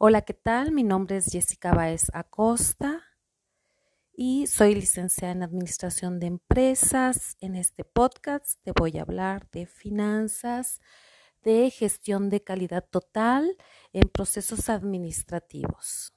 Hola, ¿qué tal? Mi nombre es Jessica Baez Acosta y soy licenciada en Administración de Empresas. En este podcast te voy a hablar de finanzas, de gestión de calidad total en procesos administrativos.